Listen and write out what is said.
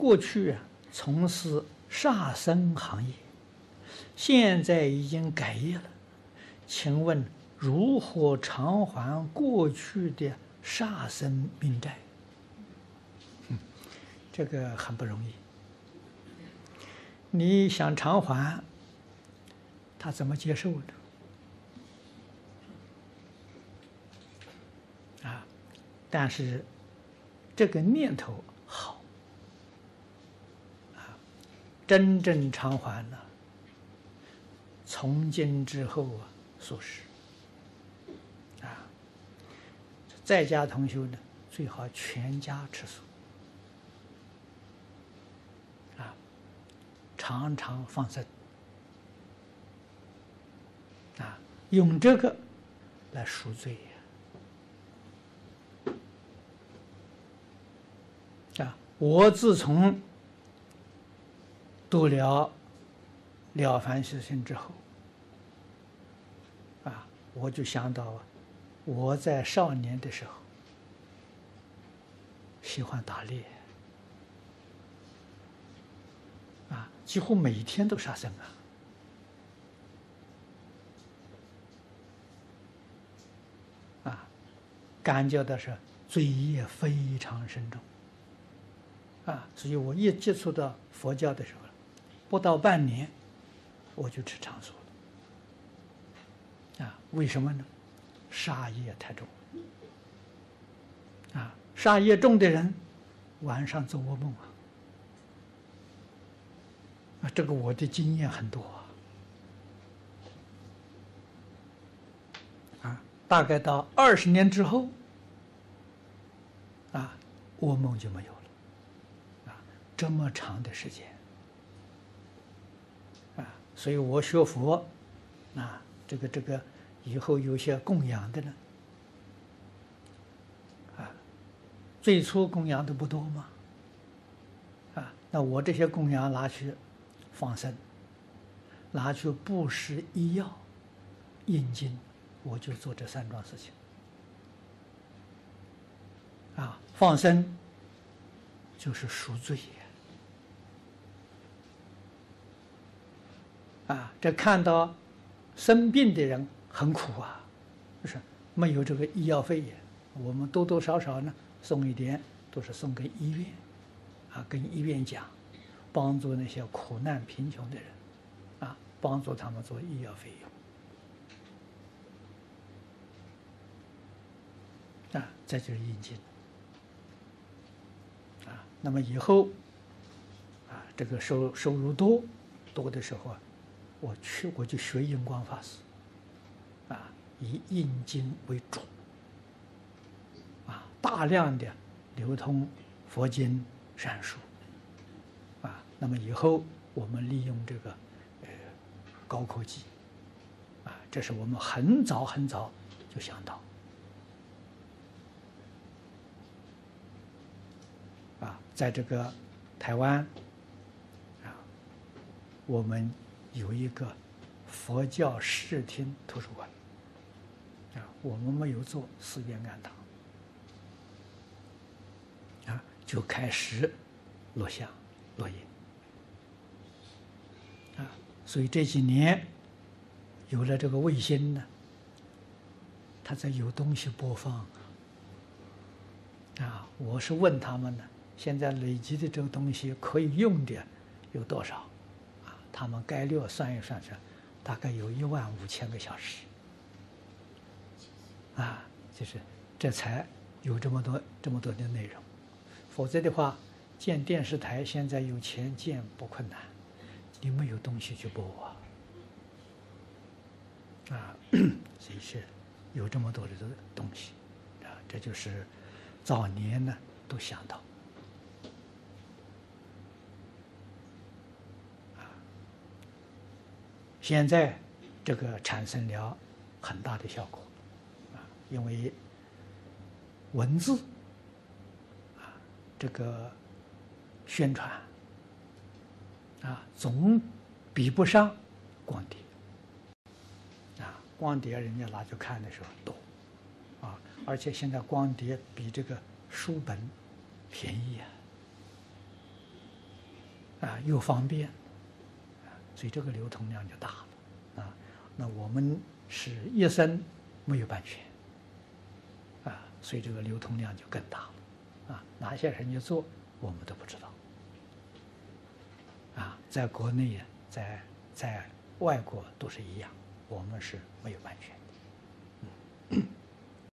过去啊从事杀生行业，现在已经改业了，请问如何偿还过去的杀生命债？这个很不容易。你想偿还，他怎么接受呢？啊，但是这个念头好啊，真正偿还了，从今之后啊，说是啊，在家同修呢，最好全家吃素啊。常常放生啊，用这个来赎罪呀！啊，我自从读了《了凡四训》之后，啊，我就想到我在少年的时候喜欢打猎。啊几乎每天都杀生啊！啊，感觉到是罪业非常深重啊！所以我一接触到佛教的时候，不到半年我就吃长素了啊！为什么呢？杀业太重啊！杀业重的人晚上做噩梦啊！啊，这个我的经验很多啊，大概到二十年之后，啊，噩梦就没有了，啊，这么长的时间，所以我学佛，啊，这个这个以后有些供养的呢，啊，最初供养的不多嘛，啊，那我这些供养拿去。放生，拿去布施医药、印经，我就做这三桩事情。啊，放生就是赎罪啊，这看到生病的人很苦啊，就是没有这个医药费，我们多多少少呢送一点，都是送给医院，啊，跟医院讲。帮助那些苦难贫穷的人，啊，帮助他们做医药费用，啊，这就是印经，啊，那么以后，啊，这个收收入多多的时候啊，我去我就学印光法师，啊，以印经为主，啊，大量的流通佛经善书。啊那么以后我们利用这个呃高科技，啊，这是我们很早很早就想到，啊，在这个台湾啊，我们有一个佛教视听图书馆，啊，我们没有做寺院庵堂，啊，就开始录像录音。所以这几年有了这个卫星呢，他才有东西播放啊！我是问他们呢，现在累积的这个东西可以用的有多少？他们概略算一算，是大概有一万五千个小时啊！就是这才有这么多这么多的内容，否则的话，建电视台现在有钱建不困难。你没有东西去播啊，啊，所以是有这么多的东西啊，这就是早年呢都想到现在这个产生了很大的效果啊，因为文字啊，这个宣传。啊，总比不上光碟。啊，光碟人家拿去看的时候多，啊，而且现在光碟比这个书本便宜啊，又方便，所以这个流通量就大了，啊，那我们是一生没有版权，啊，所以这个流通量就更大了，啊，哪些人去做，我们都不知道，啊，在国内，在在外国都是一样，我们是没有版权。